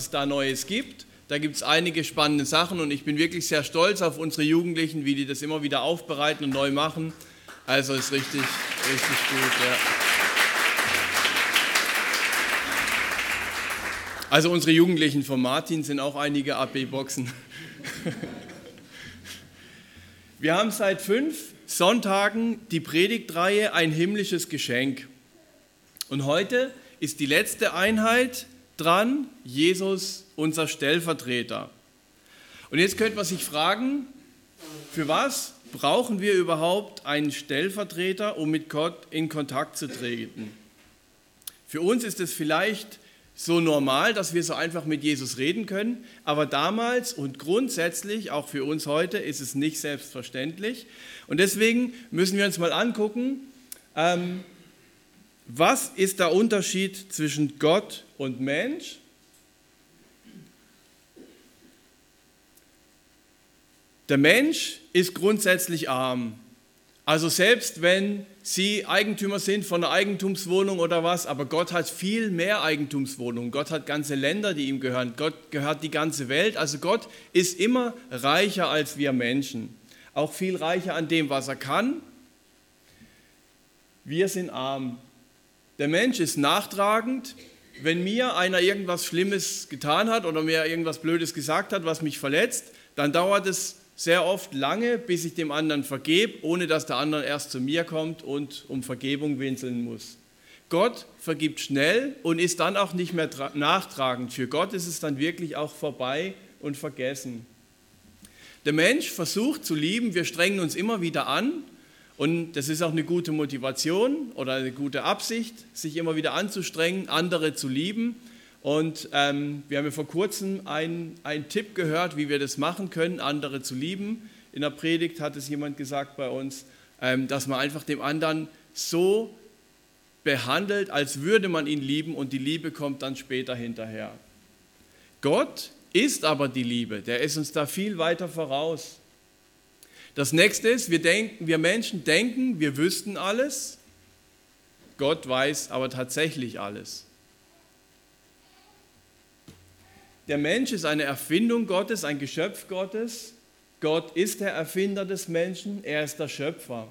es da Neues gibt. Da gibt es einige spannende Sachen und ich bin wirklich sehr stolz auf unsere Jugendlichen, wie die das immer wieder aufbereiten und neu machen. Also ist richtig, richtig gut. Ja. Also unsere Jugendlichen von Martin sind auch einige AB-Boxen. Wir haben seit fünf Sonntagen die Predigtreihe Ein himmlisches Geschenk. Und heute ist die letzte Einheit dran, Jesus, unser Stellvertreter. Und jetzt könnte man sich fragen, für was brauchen wir überhaupt einen Stellvertreter, um mit Gott in Kontakt zu treten? Für uns ist es vielleicht so normal, dass wir so einfach mit Jesus reden können, aber damals und grundsätzlich, auch für uns heute, ist es nicht selbstverständlich. Und deswegen müssen wir uns mal angucken, ähm, was ist der Unterschied zwischen Gott und Mensch? Der Mensch ist grundsätzlich arm. Also selbst wenn Sie Eigentümer sind von einer Eigentumswohnung oder was, aber Gott hat viel mehr Eigentumswohnungen. Gott hat ganze Länder, die ihm gehören. Gott gehört die ganze Welt. Also Gott ist immer reicher als wir Menschen. Auch viel reicher an dem, was er kann. Wir sind arm. Der Mensch ist nachtragend. Wenn mir einer irgendwas Schlimmes getan hat oder mir irgendwas Blödes gesagt hat, was mich verletzt, dann dauert es sehr oft lange, bis ich dem anderen vergebe, ohne dass der andere erst zu mir kommt und um Vergebung winseln muss. Gott vergibt schnell und ist dann auch nicht mehr nachtragend. Für Gott ist es dann wirklich auch vorbei und vergessen. Der Mensch versucht zu lieben, wir strengen uns immer wieder an, und das ist auch eine gute Motivation oder eine gute Absicht, sich immer wieder anzustrengen, andere zu lieben. Und ähm, wir haben ja vor kurzem einen, Tipp gehört, wie wir das machen können, andere zu lieben. In der Predigt hat es jemand gesagt bei uns, ähm, dass man einfach dem anderen so behandelt, als würde man ihn lieben und die Liebe kommt dann später hinterher. Gott ist aber die Liebe, der ist uns da viel weiter voraus. Das nächste ist, wir, denken, wir Menschen denken, wir wüssten alles. Gott weiß aber tatsächlich alles. Der Mensch ist eine Erfindung Gottes, ein Geschöpf Gottes. Gott ist der Erfinder des Menschen, er ist der Schöpfer.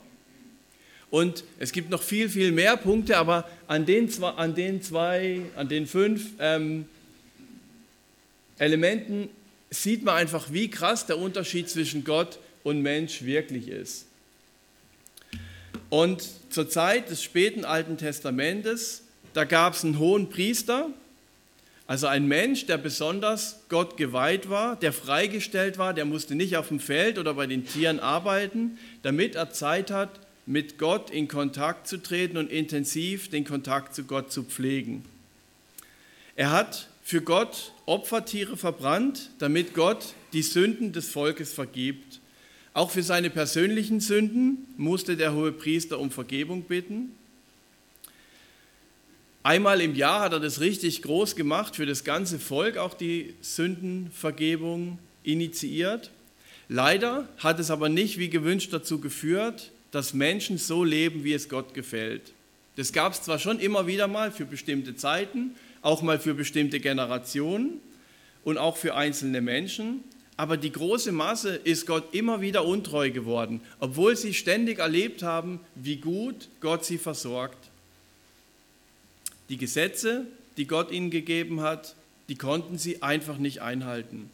Und es gibt noch viel, viel mehr Punkte, aber an den zwei, an den, zwei, an den fünf ähm, Elementen sieht man einfach, wie krass der Unterschied zwischen Gott und Mensch wirklich ist. Und zur Zeit des späten Alten Testamentes, da gab es einen hohen Priester, also ein Mensch, der besonders Gott geweiht war, der freigestellt war, der musste nicht auf dem Feld oder bei den Tieren arbeiten, damit er Zeit hat, mit Gott in Kontakt zu treten und intensiv den Kontakt zu Gott zu pflegen. Er hat für Gott Opfertiere verbrannt, damit Gott die Sünden des Volkes vergibt. Auch für seine persönlichen Sünden musste der hohe Priester um Vergebung bitten. Einmal im Jahr hat er das richtig groß gemacht, für das ganze Volk auch die Sündenvergebung initiiert. Leider hat es aber nicht wie gewünscht dazu geführt, dass Menschen so leben, wie es Gott gefällt. Das gab es zwar schon immer wieder mal für bestimmte Zeiten, auch mal für bestimmte Generationen und auch für einzelne Menschen, aber die große Masse ist Gott immer wieder untreu geworden, obwohl sie ständig erlebt haben, wie gut Gott sie versorgt. Die Gesetze, die Gott ihnen gegeben hat, die konnten sie einfach nicht einhalten.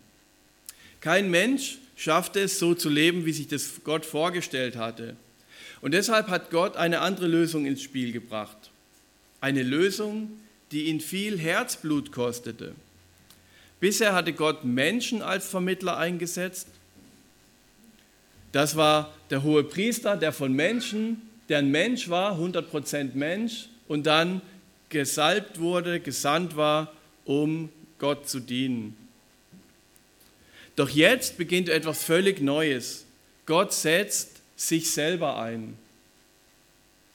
Kein Mensch schaffte es, so zu leben, wie sich das Gott vorgestellt hatte. Und deshalb hat Gott eine andere Lösung ins Spiel gebracht. Eine Lösung, die ihn viel Herzblut kostete. Bisher hatte Gott Menschen als Vermittler eingesetzt. Das war der hohe Priester, der von Menschen, der ein Mensch war, 100% Mensch, und dann gesalbt wurde, gesandt war, um Gott zu dienen. Doch jetzt beginnt etwas völlig Neues. Gott setzt sich selber ein.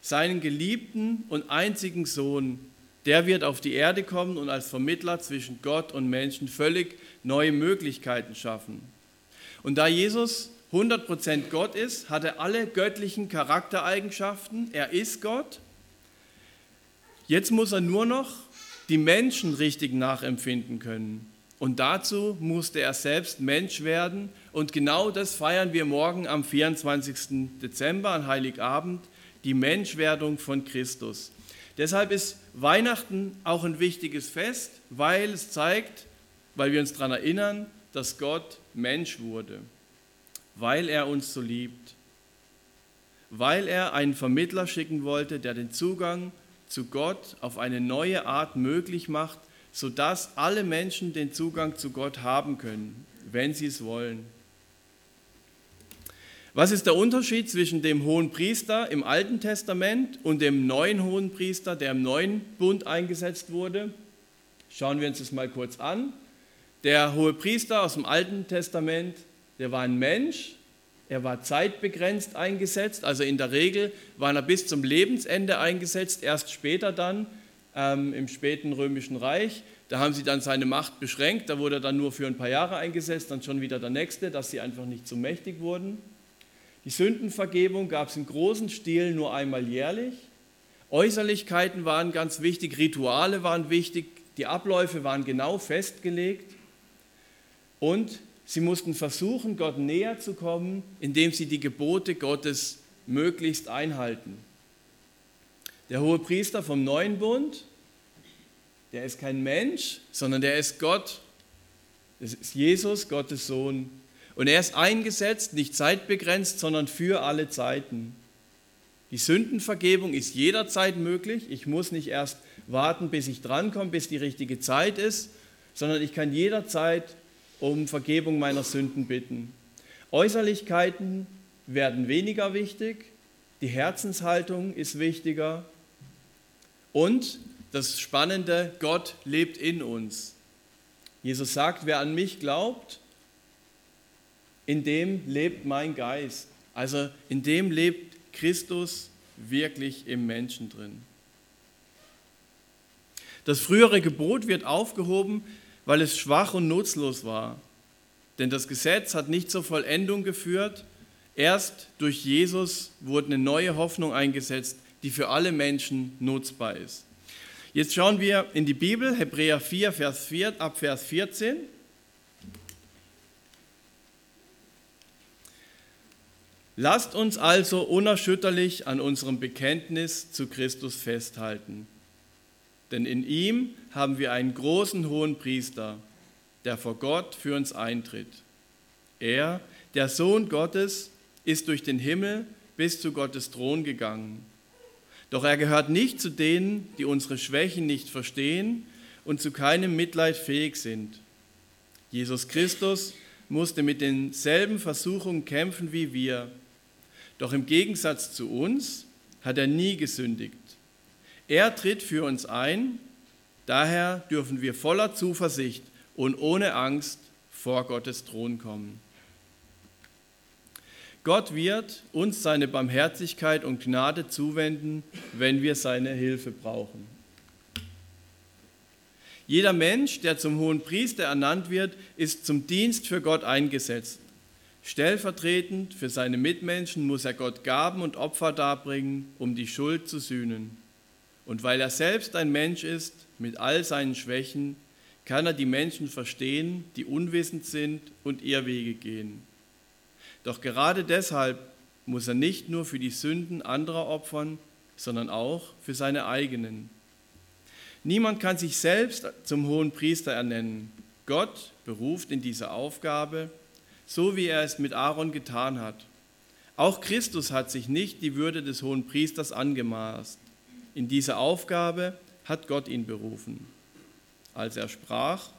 Seinen geliebten und einzigen Sohn der wird auf die Erde kommen und als Vermittler zwischen Gott und Menschen völlig neue Möglichkeiten schaffen. Und da Jesus 100% Gott ist, hat er alle göttlichen Charaktereigenschaften. Er ist Gott. Jetzt muss er nur noch die Menschen richtig nachempfinden können. Und dazu musste er selbst Mensch werden. Und genau das feiern wir morgen am 24. Dezember, an Heiligabend, die Menschwerdung von Christus. Deshalb ist Weihnachten auch ein wichtiges Fest, weil es zeigt, weil wir uns daran erinnern, dass Gott Mensch wurde, weil er uns so liebt, weil er einen Vermittler schicken wollte, der den Zugang zu Gott auf eine neue Art möglich macht, sodass alle Menschen den Zugang zu Gott haben können, wenn sie es wollen. Was ist der Unterschied zwischen dem hohen Priester im Alten Testament und dem neuen hohen Priester, der im neuen Bund eingesetzt wurde? Schauen wir uns das mal kurz an. Der hohe Priester aus dem Alten Testament, der war ein Mensch, er war zeitbegrenzt eingesetzt, also in der Regel war er bis zum Lebensende eingesetzt, erst später dann ähm, im späten römischen Reich. Da haben sie dann seine Macht beschränkt, da wurde er dann nur für ein paar Jahre eingesetzt, dann schon wieder der nächste, dass sie einfach nicht zu mächtig wurden. Die Sündenvergebung gab es im großen Stil nur einmal jährlich. Äußerlichkeiten waren ganz wichtig, Rituale waren wichtig, die Abläufe waren genau festgelegt. Und sie mussten versuchen, Gott näher zu kommen, indem sie die Gebote Gottes möglichst einhalten. Der hohe Priester vom neuen Bund, der ist kein Mensch, sondern der ist Gott. Das ist Jesus, Gottes Sohn. Und er ist eingesetzt, nicht zeitbegrenzt, sondern für alle Zeiten. Die Sündenvergebung ist jederzeit möglich. Ich muss nicht erst warten, bis ich drankomme, bis die richtige Zeit ist, sondern ich kann jederzeit um Vergebung meiner Sünden bitten. Äußerlichkeiten werden weniger wichtig, die Herzenshaltung ist wichtiger und das Spannende, Gott lebt in uns. Jesus sagt, wer an mich glaubt, in dem lebt mein Geist. Also in dem lebt Christus wirklich im Menschen drin. Das frühere Gebot wird aufgehoben, weil es schwach und nutzlos war. Denn das Gesetz hat nicht zur Vollendung geführt. Erst durch Jesus wurde eine neue Hoffnung eingesetzt, die für alle Menschen nutzbar ist. Jetzt schauen wir in die Bibel, Hebräer 4, Vers 4, ab Vers 14. Lasst uns also unerschütterlich an unserem Bekenntnis zu Christus festhalten. Denn in ihm haben wir einen großen hohen Priester, der vor Gott für uns eintritt. Er, der Sohn Gottes, ist durch den Himmel bis zu Gottes Thron gegangen. Doch er gehört nicht zu denen, die unsere Schwächen nicht verstehen und zu keinem Mitleid fähig sind. Jesus Christus musste mit denselben Versuchungen kämpfen wie wir. Doch im Gegensatz zu uns hat er nie gesündigt. Er tritt für uns ein, daher dürfen wir voller Zuversicht und ohne Angst vor Gottes Thron kommen. Gott wird uns seine Barmherzigkeit und Gnade zuwenden, wenn wir seine Hilfe brauchen. Jeder Mensch, der zum hohen Priester ernannt wird, ist zum Dienst für Gott eingesetzt. Stellvertretend für seine Mitmenschen muss er Gott Gaben und Opfer darbringen, um die Schuld zu sühnen. Und weil er selbst ein Mensch ist, mit all seinen Schwächen, kann er die Menschen verstehen, die unwissend sind und Irrwege gehen. Doch gerade deshalb muss er nicht nur für die Sünden anderer opfern, sondern auch für seine eigenen. Niemand kann sich selbst zum hohen Priester ernennen. Gott beruft in diese Aufgabe, so wie er es mit Aaron getan hat. Auch Christus hat sich nicht die Würde des hohen Priesters angemaßt. In diese Aufgabe hat Gott ihn berufen. Als er sprach,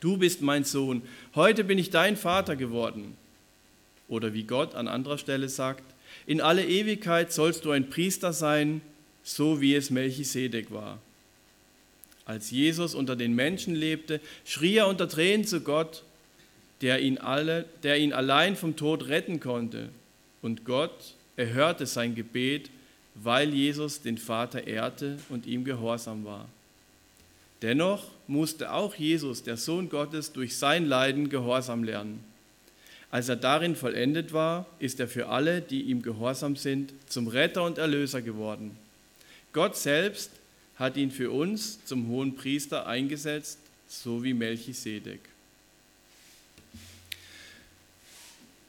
du bist mein Sohn, heute bin ich dein Vater geworden. Oder wie Gott an anderer Stelle sagt, in alle Ewigkeit sollst du ein Priester sein, so wie es Melchisedek war. Als Jesus unter den Menschen lebte, schrie er unter Tränen zu Gott, der ihn, alle, der ihn allein vom Tod retten konnte. Und Gott erhörte sein Gebet, weil Jesus den Vater ehrte und ihm gehorsam war. Dennoch musste auch Jesus, der Sohn Gottes, durch sein Leiden Gehorsam lernen. Als er darin vollendet war, ist er für alle, die ihm gehorsam sind, zum Retter und Erlöser geworden. Gott selbst hat ihn für uns zum hohen Priester eingesetzt, so wie Melchisedek.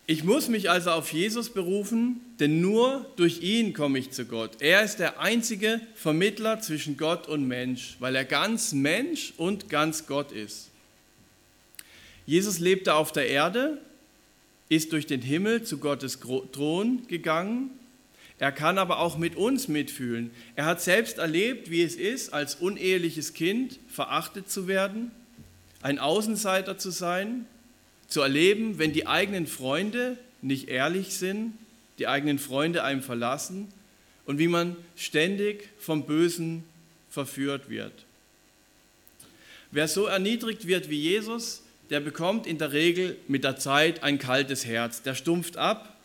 Ich muss mich also auf Jesus berufen, denn nur durch ihn komme ich zu Gott. Er ist der einzige Vermittler zwischen Gott und Mensch, weil er ganz Mensch und ganz Gott ist. Jesus lebte auf der Erde, ist durch den Himmel zu Gottes Thron gegangen. Er kann aber auch mit uns mitfühlen. Er hat selbst erlebt, wie es ist, als uneheliches Kind verachtet zu werden, ein Außenseiter zu sein, zu erleben, wenn die eigenen Freunde nicht ehrlich sind, die eigenen Freunde einem verlassen und wie man ständig vom Bösen verführt wird. Wer so erniedrigt wird wie Jesus, der bekommt in der Regel mit der Zeit ein kaltes Herz, der stumpft ab.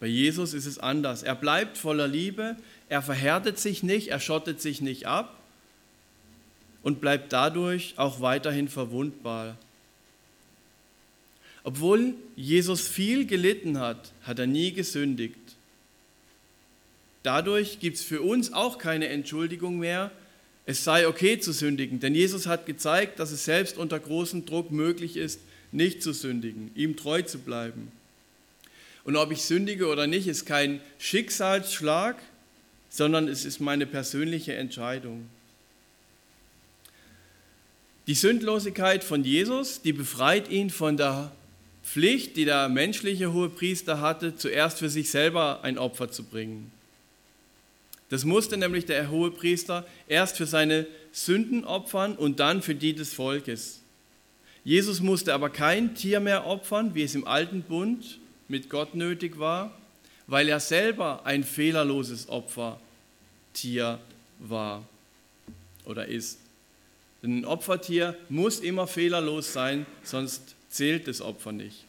Bei Jesus ist es anders. Er bleibt voller Liebe, er verhärtet sich nicht, er schottet sich nicht ab und bleibt dadurch auch weiterhin verwundbar. Obwohl Jesus viel gelitten hat, hat er nie gesündigt. Dadurch gibt es für uns auch keine Entschuldigung mehr, es sei okay zu sündigen, denn Jesus hat gezeigt, dass es selbst unter großem Druck möglich ist, nicht zu sündigen, ihm treu zu bleiben. Und ob ich sündige oder nicht, ist kein Schicksalsschlag, sondern es ist meine persönliche Entscheidung. Die Sündlosigkeit von Jesus, die befreit ihn von der Pflicht, die der menschliche Hohepriester hatte, zuerst für sich selber ein Opfer zu bringen. Das musste nämlich der Hohepriester erst für seine Sünden opfern und dann für die des Volkes. Jesus musste aber kein Tier mehr opfern, wie es im alten Bund mit Gott nötig war, weil er selber ein fehlerloses Opfertier war oder ist. Denn ein Opfertier muss immer fehlerlos sein, sonst zählt das Opfer nicht.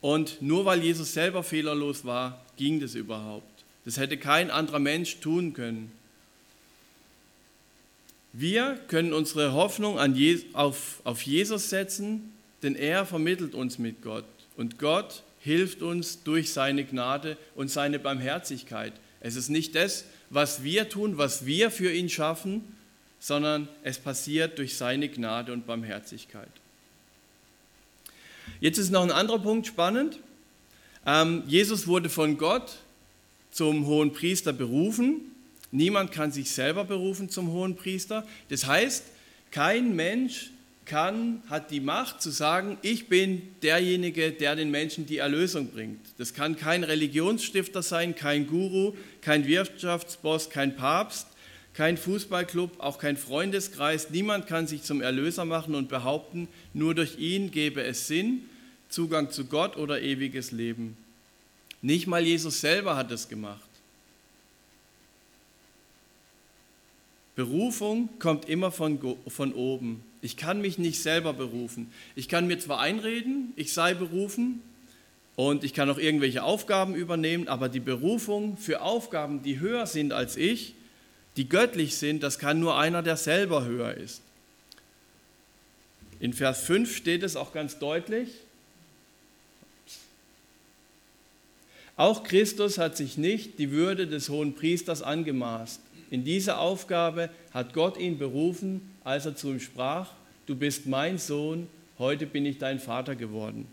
Und nur weil Jesus selber fehlerlos war, ging das überhaupt. Das hätte kein anderer Mensch tun können. Wir können unsere Hoffnung auf, auf Jesus setzen, denn er vermittelt uns mit Gott. Und Gott hilft uns durch seine Gnade und seine Barmherzigkeit. Es ist nicht das, was wir tun, was wir für ihn schaffen, sondern es passiert durch seine Gnade und Barmherzigkeit. Jetzt ist noch ein anderer Punkt spannend. Ähm, Jesus wurde von Gott zum hohen Priester berufen. Niemand kann sich selber berufen zum hohen Priester. Das heißt, kein Mensch kann, hat die Macht zu sagen, ich bin derjenige, der den Menschen die Erlösung bringt. Das kann kein Religionsstifter sein, kein Guru, kein Wirtschaftsboss, kein Papst, kein Fußballclub, auch kein Freundeskreis. Niemand kann sich zum Erlöser machen und behaupten, nur durch ihn gebe es Sinn, Zugang zu Gott oder ewiges Leben. Nicht mal Jesus selber hat es gemacht. Berufung kommt immer von, von oben. Ich kann mich nicht selber berufen. Ich kann mir zwar einreden, ich sei berufen und ich kann auch irgendwelche Aufgaben übernehmen, aber die Berufung für Aufgaben, die höher sind als ich, die göttlich sind, das kann nur einer, der selber höher ist. In Vers 5 steht es auch ganz deutlich. Auch Christus hat sich nicht die Würde des hohen Priesters angemaßt. In diese Aufgabe hat Gott ihn berufen, als er zu ihm sprach, du bist mein Sohn, heute bin ich dein Vater geworden.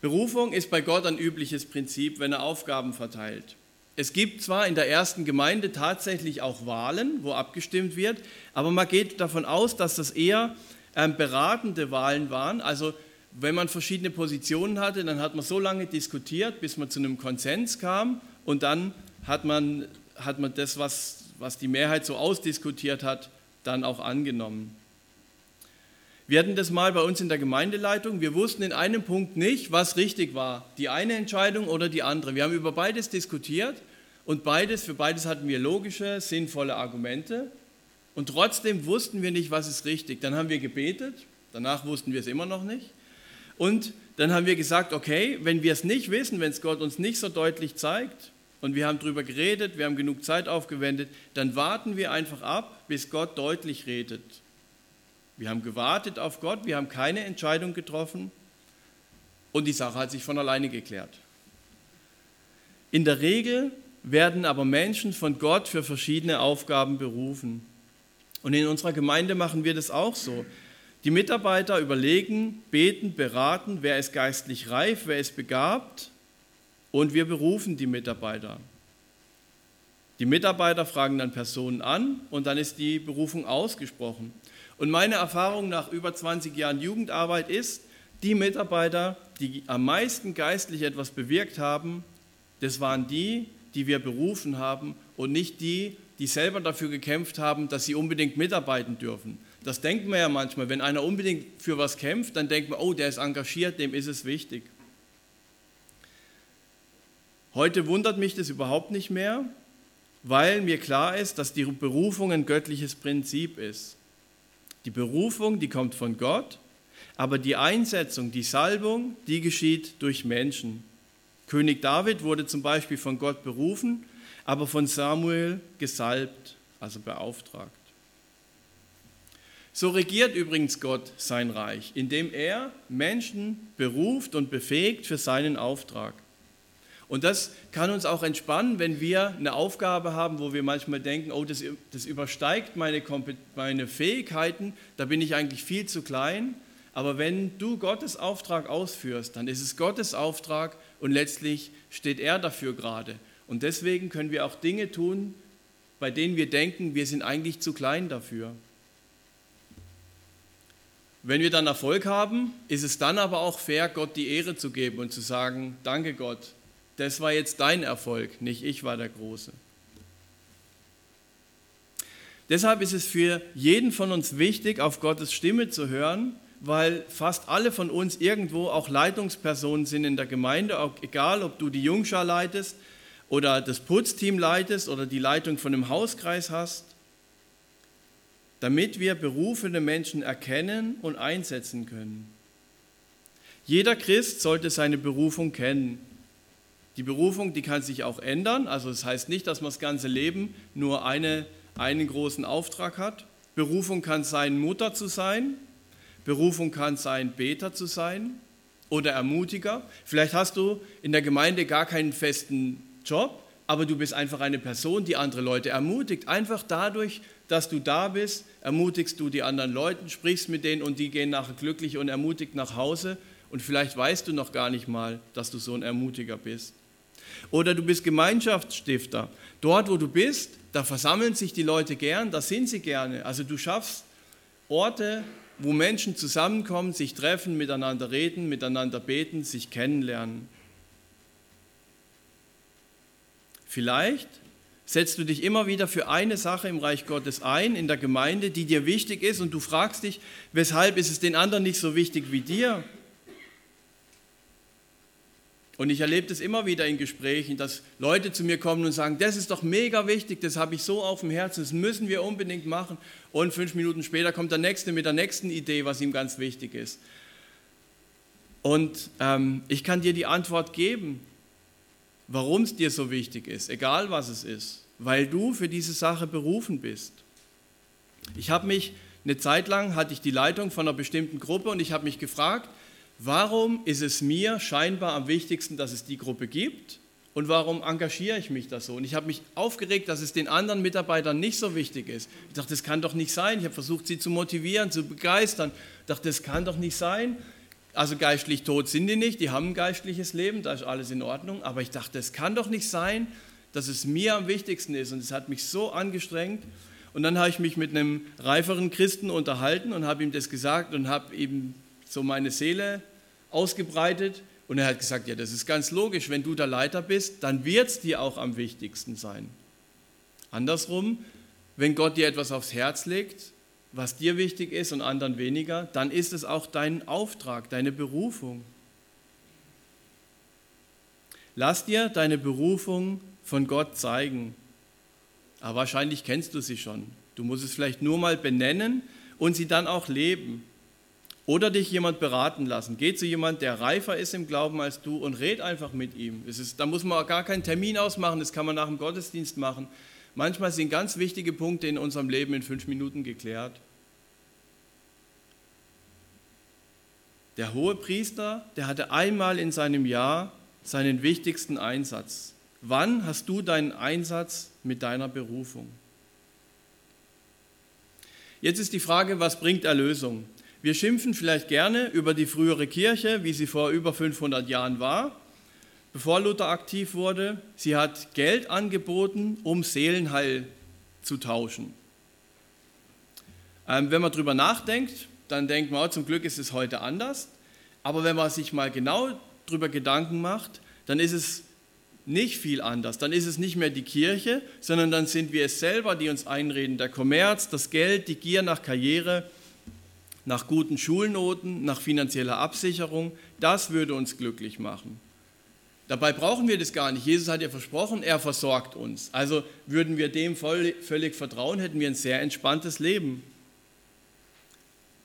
Berufung ist bei Gott ein übliches Prinzip, wenn er Aufgaben verteilt. Es gibt zwar in der ersten Gemeinde tatsächlich auch Wahlen, wo abgestimmt wird, aber man geht davon aus, dass das eher ähm, beratende Wahlen waren. Also wenn man verschiedene Positionen hatte, dann hat man so lange diskutiert, bis man zu einem Konsens kam und dann hat man, hat man das, was, was die Mehrheit so ausdiskutiert hat, dann auch angenommen. Wir hatten das mal bei uns in der Gemeindeleitung. Wir wussten in einem Punkt nicht, was richtig war, die eine Entscheidung oder die andere. Wir haben über beides diskutiert und beides, für beides hatten wir logische, sinnvolle Argumente. Und trotzdem wussten wir nicht, was ist richtig. Dann haben wir gebetet, danach wussten wir es immer noch nicht. Und dann haben wir gesagt, okay, wenn wir es nicht wissen, wenn es Gott uns nicht so deutlich zeigt und wir haben darüber geredet, wir haben genug Zeit aufgewendet, dann warten wir einfach ab, bis Gott deutlich redet. Wir haben gewartet auf Gott, wir haben keine Entscheidung getroffen und die Sache hat sich von alleine geklärt. In der Regel werden aber Menschen von Gott für verschiedene Aufgaben berufen. Und in unserer Gemeinde machen wir das auch so. Die Mitarbeiter überlegen, beten, beraten, wer ist geistlich reif, wer ist begabt und wir berufen die Mitarbeiter. Die Mitarbeiter fragen dann Personen an und dann ist die Berufung ausgesprochen. Und meine Erfahrung nach über 20 Jahren Jugendarbeit ist, die Mitarbeiter, die am meisten geistlich etwas bewirkt haben, das waren die, die wir berufen haben und nicht die, die selber dafür gekämpft haben, dass sie unbedingt mitarbeiten dürfen. Das denkt man ja manchmal. Wenn einer unbedingt für was kämpft, dann denkt man, oh, der ist engagiert, dem ist es wichtig. Heute wundert mich das überhaupt nicht mehr, weil mir klar ist, dass die Berufung ein göttliches Prinzip ist. Die Berufung, die kommt von Gott, aber die Einsetzung, die Salbung, die geschieht durch Menschen. König David wurde zum Beispiel von Gott berufen, aber von Samuel gesalbt, also beauftragt. So regiert übrigens Gott sein Reich, indem er Menschen beruft und befähigt für seinen Auftrag. Und das kann uns auch entspannen, wenn wir eine Aufgabe haben, wo wir manchmal denken, oh, das, das übersteigt meine, meine Fähigkeiten, da bin ich eigentlich viel zu klein. Aber wenn du Gottes Auftrag ausführst, dann ist es Gottes Auftrag und letztlich steht er dafür gerade. Und deswegen können wir auch Dinge tun, bei denen wir denken, wir sind eigentlich zu klein dafür. Wenn wir dann Erfolg haben, ist es dann aber auch fair, Gott die Ehre zu geben und zu sagen, danke Gott, das war jetzt dein Erfolg, nicht ich war der Große. Deshalb ist es für jeden von uns wichtig, auf Gottes Stimme zu hören, weil fast alle von uns irgendwo auch Leitungspersonen sind in der Gemeinde, egal ob du die Jungschar leitest oder das Putzteam leitest oder die Leitung von einem Hauskreis hast damit wir berufene Menschen erkennen und einsetzen können. Jeder Christ sollte seine Berufung kennen. Die Berufung, die kann sich auch ändern. Also das heißt nicht, dass man das ganze Leben nur eine, einen großen Auftrag hat. Berufung kann sein, Mutter zu sein. Berufung kann sein, Beter zu sein oder Ermutiger. Vielleicht hast du in der Gemeinde gar keinen festen Job, aber du bist einfach eine Person, die andere Leute ermutigt. Einfach dadurch, dass du da bist, ermutigst du die anderen Leute, sprichst mit denen und die gehen nachher glücklich und ermutigt nach Hause. Und vielleicht weißt du noch gar nicht mal, dass du so ein Ermutiger bist. Oder du bist Gemeinschaftsstifter. Dort, wo du bist, da versammeln sich die Leute gern, da sind sie gerne. Also du schaffst Orte, wo Menschen zusammenkommen, sich treffen, miteinander reden, miteinander beten, sich kennenlernen. Vielleicht setzt du dich immer wieder für eine Sache im Reich Gottes ein, in der Gemeinde, die dir wichtig ist und du fragst dich, weshalb ist es den anderen nicht so wichtig wie dir? Und ich erlebe das immer wieder in Gesprächen, dass Leute zu mir kommen und sagen, das ist doch mega wichtig, das habe ich so auf dem Herzen, das müssen wir unbedingt machen. Und fünf Minuten später kommt der Nächste mit der nächsten Idee, was ihm ganz wichtig ist. Und ähm, ich kann dir die Antwort geben, warum es dir so wichtig ist, egal was es ist weil du für diese Sache berufen bist. Ich habe mich eine Zeit lang hatte ich die Leitung von einer bestimmten Gruppe und ich habe mich gefragt, warum ist es mir scheinbar am wichtigsten, dass es die Gruppe gibt und warum engagiere ich mich da so? Und ich habe mich aufgeregt, dass es den anderen Mitarbeitern nicht so wichtig ist. Ich dachte, das kann doch nicht sein. Ich habe versucht, sie zu motivieren, zu begeistern. Ich dachte, das kann doch nicht sein. Also geistlich tot sind die nicht, die haben ein geistliches Leben, da ist alles in Ordnung. Aber ich dachte, das kann doch nicht sein, dass es mir am wichtigsten ist. Und es hat mich so angestrengt. Und dann habe ich mich mit einem reiferen Christen unterhalten und habe ihm das gesagt und habe ihm so meine Seele ausgebreitet. Und er hat gesagt, ja, das ist ganz logisch, wenn du der Leiter bist, dann wird es dir auch am wichtigsten sein. Andersrum, wenn Gott dir etwas aufs Herz legt, was dir wichtig ist und anderen weniger, dann ist es auch dein Auftrag, deine Berufung. Lass dir deine Berufung von Gott zeigen. Aber wahrscheinlich kennst du sie schon. Du musst es vielleicht nur mal benennen und sie dann auch leben. Oder dich jemand beraten lassen. Geh zu jemand, der reifer ist im Glauben als du und red einfach mit ihm. Ist, da muss man gar keinen Termin ausmachen, das kann man nach dem Gottesdienst machen. Manchmal sind ganz wichtige Punkte in unserem Leben in fünf Minuten geklärt. Der hohe Priester, der hatte einmal in seinem Jahr seinen wichtigsten Einsatz. Wann hast du deinen Einsatz mit deiner Berufung? Jetzt ist die Frage, was bringt Erlösung? Wir schimpfen vielleicht gerne über die frühere Kirche, wie sie vor über 500 Jahren war, bevor Luther aktiv wurde. Sie hat Geld angeboten, um Seelenheil zu tauschen. Ähm, wenn man darüber nachdenkt, dann denkt man, oh, zum Glück ist es heute anders. Aber wenn man sich mal genau darüber Gedanken macht, dann ist es nicht viel anders. Dann ist es nicht mehr die Kirche, sondern dann sind wir es selber, die uns einreden. Der Kommerz, das Geld, die Gier nach Karriere, nach guten Schulnoten, nach finanzieller Absicherung, das würde uns glücklich machen. Dabei brauchen wir das gar nicht. Jesus hat ja versprochen, er versorgt uns. Also würden wir dem völlig vertrauen, hätten wir ein sehr entspanntes Leben.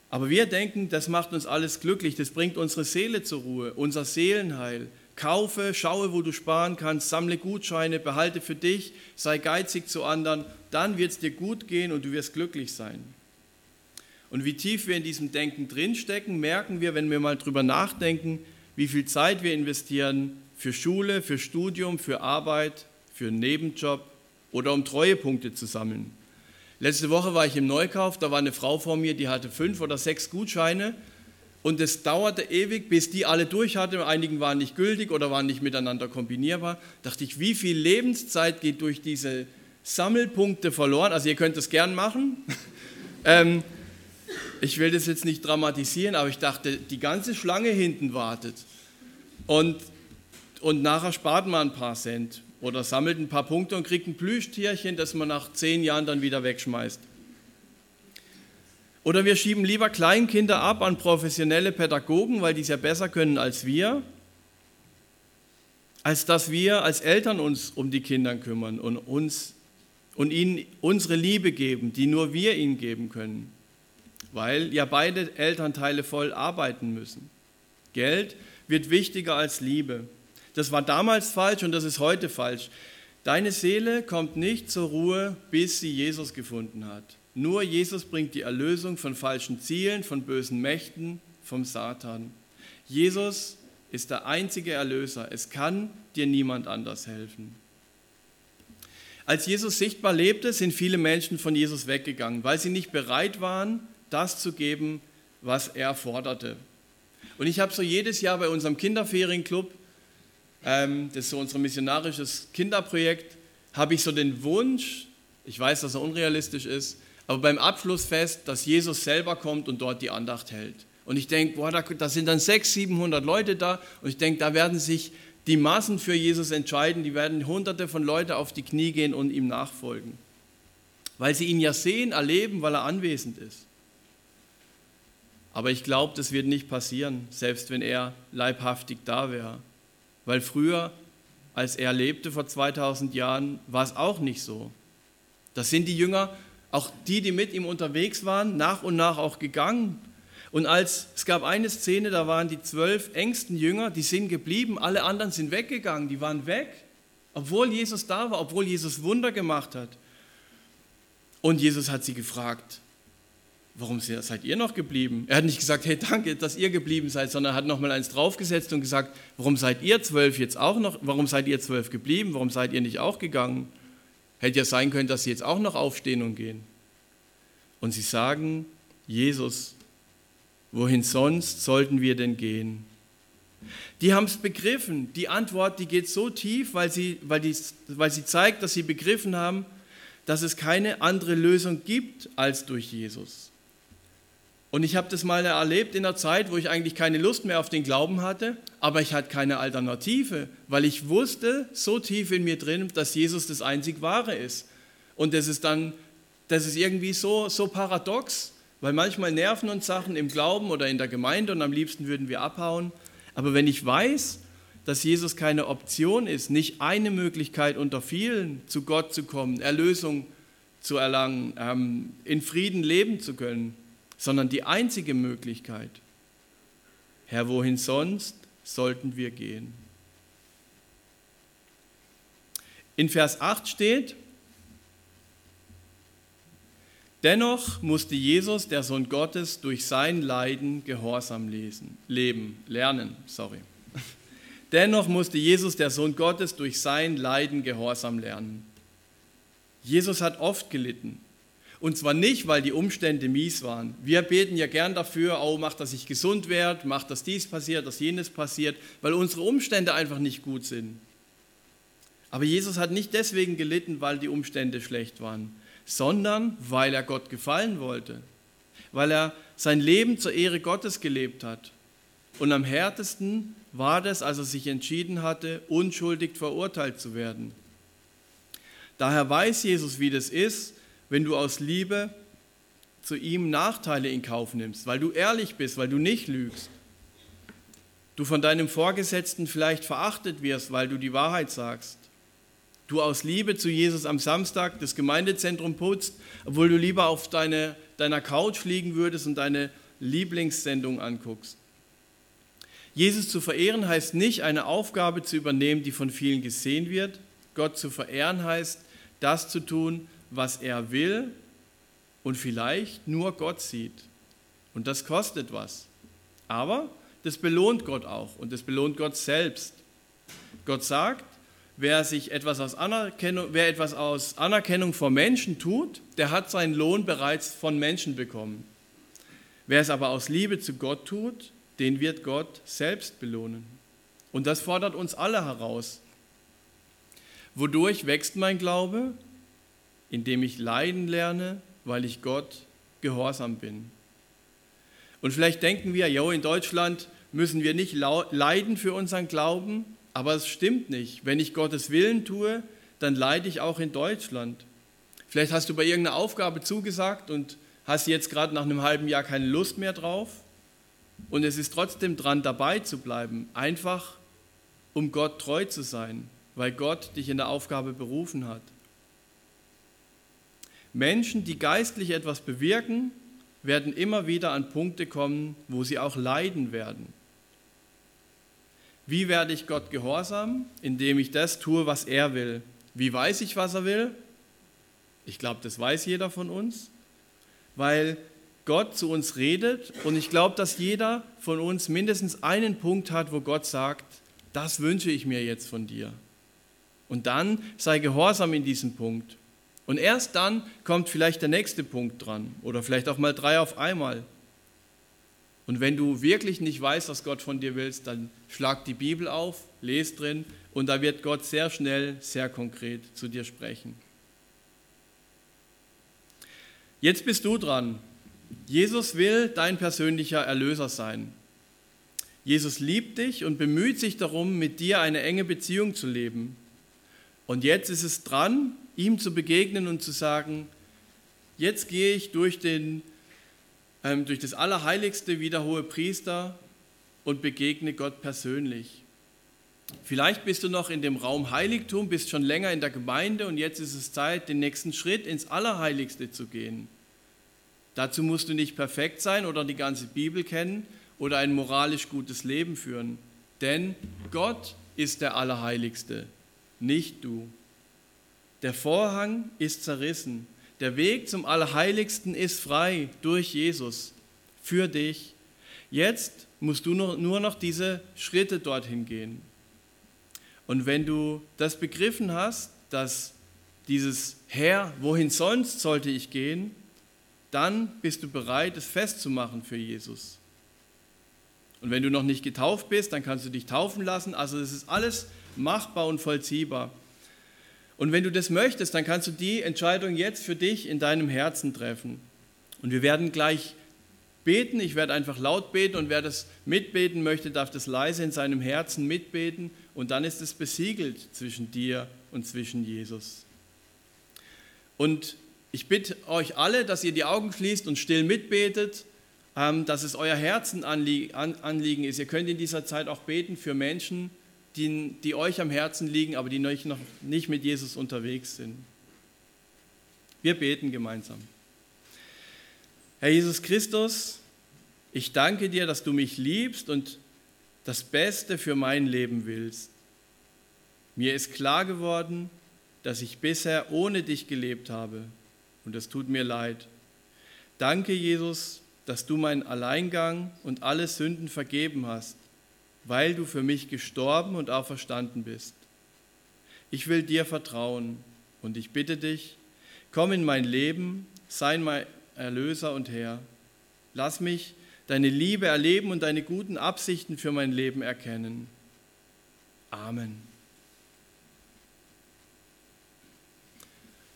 Aber wir denken, das macht uns alles glücklich, das bringt unsere Seele zur Ruhe, unser Seelenheil. Kaufe, schaue, wo du sparen kannst, sammle Gutscheine, behalte für dich, sei geizig zu anderen, dann wird es dir gut gehen und du wirst glücklich sein. Und wie tief wir in diesem Denken drinstecken, merken wir, wenn wir mal drüber nachdenken, wie viel Zeit wir investieren für Schule, für Studium, für Arbeit, für einen Nebenjob oder um Treuepunkte zu sammeln. Letzte Woche war ich im Neukauf, da war eine Frau vor mir, die hatte fünf oder sechs Gutscheine und es dauerte ewig, bis die alle durch hatte. Einigen waren nicht gültig oder waren nicht miteinander kombinierbar. Da dachte ich, wie viel Lebenszeit geht durch diese Sammelpunkte verloren? Also ihr könnt das gern machen. ähm, ich will das jetzt nicht dramatisieren, aber ich dachte, die ganze Schlange hinten wartet. Und, und nachher spart man ein paar Cent oder sammelt ein paar Punkte und kriegt ein Plüschtierchen, das man nach zehn Jahren dann wieder wegschmeißt. Oder wir schieben lieber Kleinkinder ab an professionelle Pädagogen, weil die es ja besser können als wir, als dass wir als Eltern uns um die Kinder kümmern und, uns, und ihnen unsere Liebe geben, die nur wir ihnen geben können, weil ja beide Elternteile voll arbeiten müssen. Geld wird wichtiger als Liebe. Das war damals falsch und das ist heute falsch. Deine Seele kommt nicht zur Ruhe, bis sie Jesus gefunden hat. Nur Jesus bringt die Erlösung von falschen Zielen, von bösen Mächten, vom Satan. Jesus ist der einzige Erlöser. Es kann dir niemand anders helfen. Als Jesus sichtbar lebte, sind viele Menschen von Jesus weggegangen, weil sie nicht bereit waren, das zu geben, was er forderte. Und ich habe so jedes Jahr bei unserem Kinderferienclub ähm, das ist so unser missionarisches Kinderprojekt, habe ich so den Wunsch, ich weiß, dass er unrealistisch ist, aber beim Abschlussfest, dass Jesus selber kommt und dort die Andacht hält. Und ich denke, boah, da, da sind dann 600, 700 Leute da und ich denke, da werden sich die Massen für Jesus entscheiden, die werden hunderte von Leuten auf die Knie gehen und ihm nachfolgen. Weil sie ihn ja sehen, erleben, weil er anwesend ist. Aber ich glaube, das wird nicht passieren, selbst wenn er leibhaftig da wäre. Weil früher, als er lebte vor 2000 Jahren, war es auch nicht so. Das sind die Jünger, auch die, die mit ihm unterwegs waren, nach und nach auch gegangen. Und als es gab eine Szene, da waren die zwölf engsten Jünger, die sind geblieben, alle anderen sind weggegangen, die waren weg, obwohl Jesus da war, obwohl Jesus Wunder gemacht hat. Und Jesus hat sie gefragt, warum seid ihr noch geblieben? Er hat nicht gesagt, hey, danke, dass ihr geblieben seid, sondern er hat nochmal eins draufgesetzt und gesagt, warum seid ihr zwölf jetzt auch noch, warum seid ihr zwölf geblieben, warum seid ihr nicht auch gegangen? Hätte ja sein können, dass sie jetzt auch noch aufstehen und gehen. Und sie sagen, Jesus, wohin sonst sollten wir denn gehen? Die haben es begriffen. Die Antwort, die geht so tief, weil sie, weil, die, weil sie zeigt, dass sie begriffen haben, dass es keine andere Lösung gibt als durch Jesus. Und ich habe das mal erlebt in der Zeit, wo ich eigentlich keine Lust mehr auf den Glauben hatte, aber ich hatte keine Alternative, weil ich wusste so tief in mir drin, dass Jesus das einzig Wahre ist. Und das ist dann, das ist irgendwie so, so paradox, weil manchmal nerven uns Sachen im Glauben oder in der Gemeinde und am liebsten würden wir abhauen. Aber wenn ich weiß, dass Jesus keine Option ist, nicht eine Möglichkeit unter vielen, zu Gott zu kommen, Erlösung zu erlangen, ähm, in Frieden leben zu können, sondern die einzige Möglichkeit. Herr, wohin sonst sollten wir gehen? In Vers 8 steht, Dennoch musste Jesus, der Sohn Gottes, durch sein Leiden Gehorsam lesen, leben, lernen. Sorry. Dennoch musste Jesus, der Sohn Gottes, durch sein Leiden Gehorsam lernen. Jesus hat oft gelitten. Und zwar nicht, weil die Umstände mies waren. Wir beten ja gern dafür, oh, mach, dass ich gesund werde, mach, dass dies passiert, dass jenes passiert, weil unsere Umstände einfach nicht gut sind. Aber Jesus hat nicht deswegen gelitten, weil die Umstände schlecht waren, sondern weil er Gott gefallen wollte, weil er sein Leben zur Ehre Gottes gelebt hat. Und am härtesten war das, als er sich entschieden hatte, unschuldig verurteilt zu werden. Daher weiß Jesus, wie das ist, wenn du aus Liebe zu ihm Nachteile in Kauf nimmst, weil du ehrlich bist, weil du nicht lügst. Du von deinem Vorgesetzten vielleicht verachtet wirst, weil du die Wahrheit sagst. Du aus Liebe zu Jesus am Samstag das Gemeindezentrum putzt, obwohl du lieber auf deine, deiner Couch liegen würdest und deine Lieblingssendung anguckst. Jesus zu verehren heißt nicht, eine Aufgabe zu übernehmen, die von vielen gesehen wird. Gott zu verehren heißt, das zu tun, was er will und vielleicht nur Gott sieht. Und das kostet was. Aber das belohnt Gott auch und das belohnt Gott selbst. Gott sagt, wer sich etwas aus Anerkennung, wer etwas aus Anerkennung vor Menschen tut, der hat seinen Lohn bereits von Menschen bekommen. Wer es aber aus Liebe zu Gott tut, den wird Gott selbst belohnen. Und das fordert uns alle heraus. Wodurch wächst mein Glaube? Indem ich leiden lerne, weil ich Gott gehorsam bin. Und vielleicht denken wir, ja, in Deutschland müssen wir nicht leiden für unseren Glauben, aber es stimmt nicht. Wenn ich Gottes Willen tue, dann leide ich auch in Deutschland. Vielleicht hast du bei irgendeiner Aufgabe zugesagt und hast jetzt gerade nach einem halben Jahr keine Lust mehr drauf. Und es ist trotzdem dran, dabei zu bleiben, einfach um Gott treu zu sein, weil Gott dich in der Aufgabe berufen hat. Menschen, die geistlich etwas bewirken, werden immer wieder an Punkte kommen, wo sie auch leiden werden. Wie werde ich Gott gehorsam? Indem ich das tue, was er will. Wie weiß ich, was er will? Ich glaube, das weiß jeder von uns, weil Gott zu uns redet und ich glaube, dass jeder von uns mindestens einen Punkt hat, wo Gott sagt, das wünsche ich mir jetzt von dir. Und dann sei gehorsam in diesem Punkt. Und erst dann kommt vielleicht der nächste Punkt dran oder vielleicht auch mal drei auf einmal. Und wenn du wirklich nicht weißt, was Gott von dir willst, dann schlag die Bibel auf, lese drin und da wird Gott sehr schnell, sehr konkret zu dir sprechen. Jetzt bist du dran. Jesus will dein persönlicher Erlöser sein. Jesus liebt dich und bemüht sich darum, mit dir eine enge Beziehung zu leben. Und jetzt ist es dran, ihm zu begegnen und zu sagen, jetzt gehe ich durch, den, ähm, durch das Allerheiligste wie der hohe Priester und begegne Gott persönlich. Vielleicht bist du noch in dem Raum Heiligtum, bist schon länger in der Gemeinde und jetzt ist es Zeit, den nächsten Schritt ins Allerheiligste zu gehen. Dazu musst du nicht perfekt sein oder die ganze Bibel kennen oder ein moralisch gutes Leben führen. Denn Gott ist der Allerheiligste, nicht du. Der Vorhang ist zerrissen. Der Weg zum Allerheiligsten ist frei durch Jesus für dich. Jetzt musst du nur noch diese Schritte dorthin gehen. Und wenn du das begriffen hast, dass dieses Herr, wohin sonst sollte ich gehen, dann bist du bereit, es festzumachen für Jesus. Und wenn du noch nicht getauft bist, dann kannst du dich taufen lassen. Also es ist alles machbar und vollziehbar. Und wenn du das möchtest, dann kannst du die Entscheidung jetzt für dich in deinem Herzen treffen. Und wir werden gleich beten. Ich werde einfach laut beten und wer das mitbeten möchte, darf das leise in seinem Herzen mitbeten. Und dann ist es besiegelt zwischen dir und zwischen Jesus. Und ich bitte euch alle, dass ihr die Augen schließt und still mitbetet, ähm, dass es euer Herzenanliegen ist. Ihr könnt in dieser Zeit auch beten für Menschen, die, die euch am Herzen liegen, aber die noch nicht mit Jesus unterwegs sind. Wir beten gemeinsam. Herr Jesus Christus, ich danke dir, dass du mich liebst und das Beste für mein Leben willst. Mir ist klar geworden, dass ich bisher ohne dich gelebt habe und es tut mir leid. Danke, Jesus, dass du meinen Alleingang und alle Sünden vergeben hast, weil du für mich gestorben und auferstanden bist. Ich will dir vertrauen und ich bitte dich, komm in mein Leben sei mein Erlöser und Herr. Lass mich deine Liebe erleben und deine guten Absichten für mein Leben erkennen. Amen.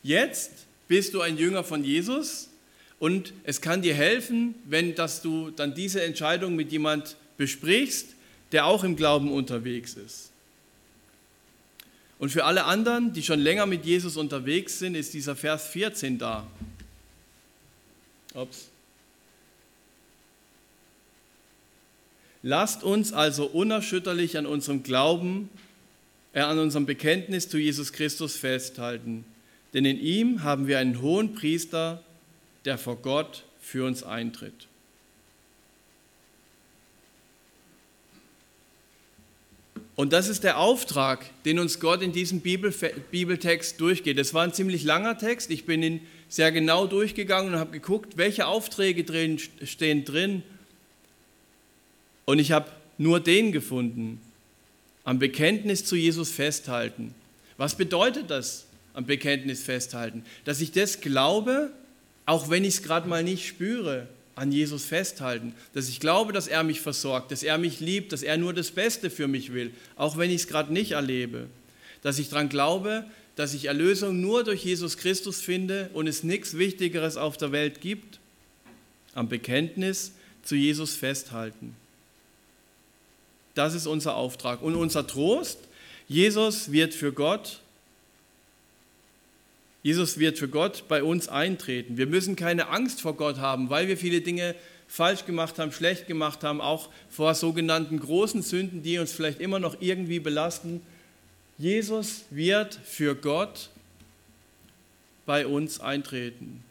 Jetzt bist du ein Jünger von Jesus und es kann dir helfen, wenn dass du dann diese Entscheidung mit jemand besprichst, der auch im Glauben unterwegs ist. Und für alle anderen, die schon länger mit Jesus unterwegs sind, ist dieser Vers 14 da. Ups. Lasst uns also unerschütterlich an unserem Glauben, äh, an unserem Bekenntnis zu Jesus Christus festhalten, denn in ihm haben wir einen hohen Priester, der vor Gott für uns eintritt. Und das ist der Auftrag, den uns Gott in diesem Bibeltext durchgeht. Es war ein ziemlich langer Text. Ich bin ihn sehr genau durchgegangen und habe geguckt, welche Aufträge drin, stehen drin. Und ich habe nur den gefunden. Am Bekenntnis zu Jesus festhalten. Was bedeutet das, am Bekenntnis festhalten? Dass ich das glaube, auch wenn ich es gerade mal nicht spüre an Jesus festhalten, dass ich glaube, dass er mich versorgt, dass er mich liebt, dass er nur das Beste für mich will, auch wenn ich es gerade nicht erlebe, dass ich daran glaube, dass ich Erlösung nur durch Jesus Christus finde und es nichts Wichtigeres auf der Welt gibt, am Bekenntnis zu Jesus festhalten. Das ist unser Auftrag und unser Trost. Jesus wird für Gott Jesus wird für Gott bei uns eintreten. Wir müssen keine Angst vor Gott haben, weil wir viele Dinge falsch gemacht haben, schlecht gemacht haben, auch vor sogenannten großen Sünden, die uns vielleicht immer noch irgendwie belasten. Jesus wird für Gott bei uns eintreten.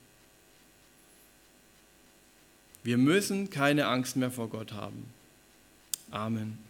Wir müssen keine Angst mehr vor Gott haben. Amen.